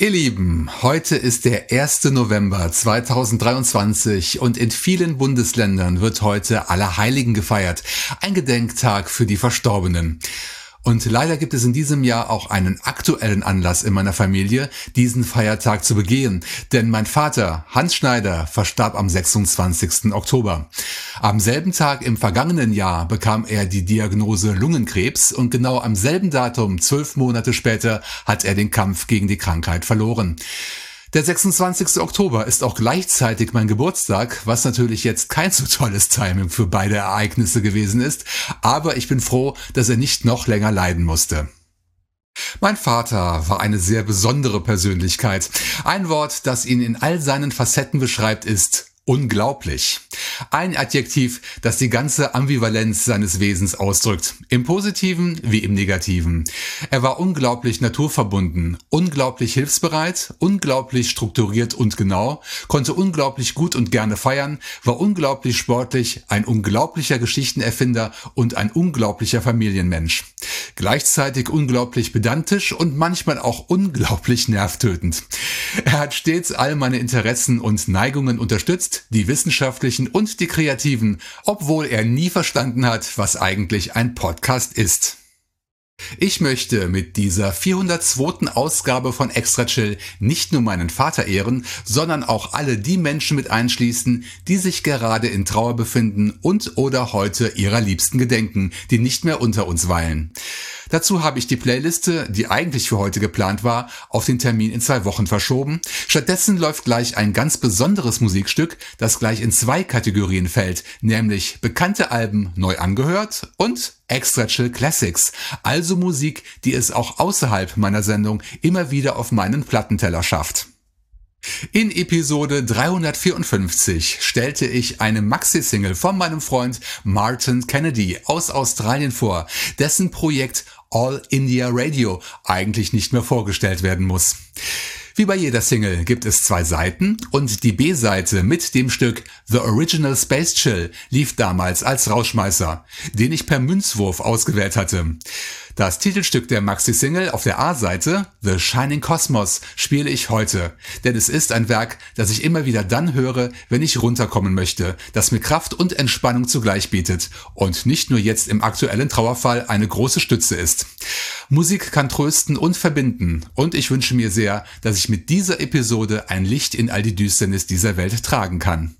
Ihr Lieben, heute ist der 1. November 2023 und in vielen Bundesländern wird heute Allerheiligen gefeiert, ein Gedenktag für die Verstorbenen. Und leider gibt es in diesem Jahr auch einen aktuellen Anlass in meiner Familie, diesen Feiertag zu begehen. Denn mein Vater, Hans Schneider, verstarb am 26. Oktober. Am selben Tag im vergangenen Jahr bekam er die Diagnose Lungenkrebs und genau am selben Datum, zwölf Monate später, hat er den Kampf gegen die Krankheit verloren. Der 26. Oktober ist auch gleichzeitig mein Geburtstag, was natürlich jetzt kein so tolles Timing für beide Ereignisse gewesen ist, aber ich bin froh, dass er nicht noch länger leiden musste. Mein Vater war eine sehr besondere Persönlichkeit. Ein Wort, das ihn in all seinen Facetten beschreibt, ist unglaublich. Ein Adjektiv, das die ganze Ambivalenz seines Wesens ausdrückt, im positiven wie im negativen. Er war unglaublich naturverbunden, unglaublich hilfsbereit, unglaublich strukturiert und genau, konnte unglaublich gut und gerne feiern, war unglaublich sportlich, ein unglaublicher Geschichtenerfinder und ein unglaublicher Familienmensch. Gleichzeitig unglaublich pedantisch und manchmal auch unglaublich nervtötend. Er hat stets all meine Interessen und Neigungen unterstützt, die wissenschaftlichen und die kreativen, obwohl er nie verstanden hat, was eigentlich ein Podcast ist. Ich möchte mit dieser 402. Ausgabe von Extra Chill nicht nur meinen Vater ehren, sondern auch alle die Menschen mit einschließen, die sich gerade in Trauer befinden und oder heute ihrer Liebsten gedenken, die nicht mehr unter uns weilen. Dazu habe ich die Playliste, die eigentlich für heute geplant war, auf den Termin in zwei Wochen verschoben. Stattdessen läuft gleich ein ganz besonderes Musikstück, das gleich in zwei Kategorien fällt, nämlich bekannte Alben neu angehört und Extra Chill Classics, also Musik, die es auch außerhalb meiner Sendung immer wieder auf meinen Plattenteller schafft. In Episode 354 stellte ich eine Maxi-Single von meinem Freund Martin Kennedy aus Australien vor, dessen Projekt All India Radio eigentlich nicht mehr vorgestellt werden muss. Wie bei jeder Single gibt es zwei Seiten und die B-Seite mit dem Stück The Original Space Chill lief damals als Rauschmeißer, den ich per Münzwurf ausgewählt hatte. Das Titelstück der Maxi-Single auf der A-Seite, The Shining Cosmos, spiele ich heute, denn es ist ein Werk, das ich immer wieder dann höre, wenn ich runterkommen möchte, das mir Kraft und Entspannung zugleich bietet und nicht nur jetzt im aktuellen Trauerfall eine große Stütze ist. Musik kann trösten und verbinden und ich wünsche mir sehr, dass ich mit dieser Episode ein Licht in all die Düsternis dieser Welt tragen kann.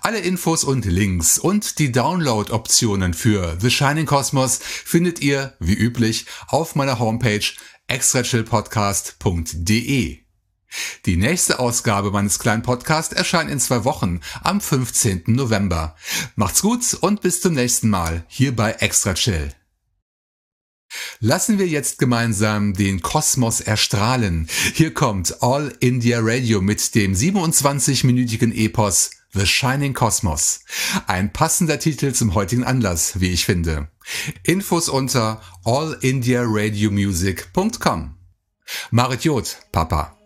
Alle Infos und Links und die Download-Optionen für The Shining Cosmos findet ihr, wie üblich, auf meiner Homepage extrachillpodcast.de. Die nächste Ausgabe meines kleinen Podcasts erscheint in zwei Wochen, am 15. November. Macht's gut und bis zum nächsten Mal hier bei Extra Chill. Lassen wir jetzt gemeinsam den Kosmos erstrahlen. Hier kommt All India Radio mit dem 27-minütigen Epos The Shining Cosmos. Ein passender Titel zum heutigen Anlass, wie ich finde. Infos unter allindiaradiomusic.com. Marit Jod, Papa.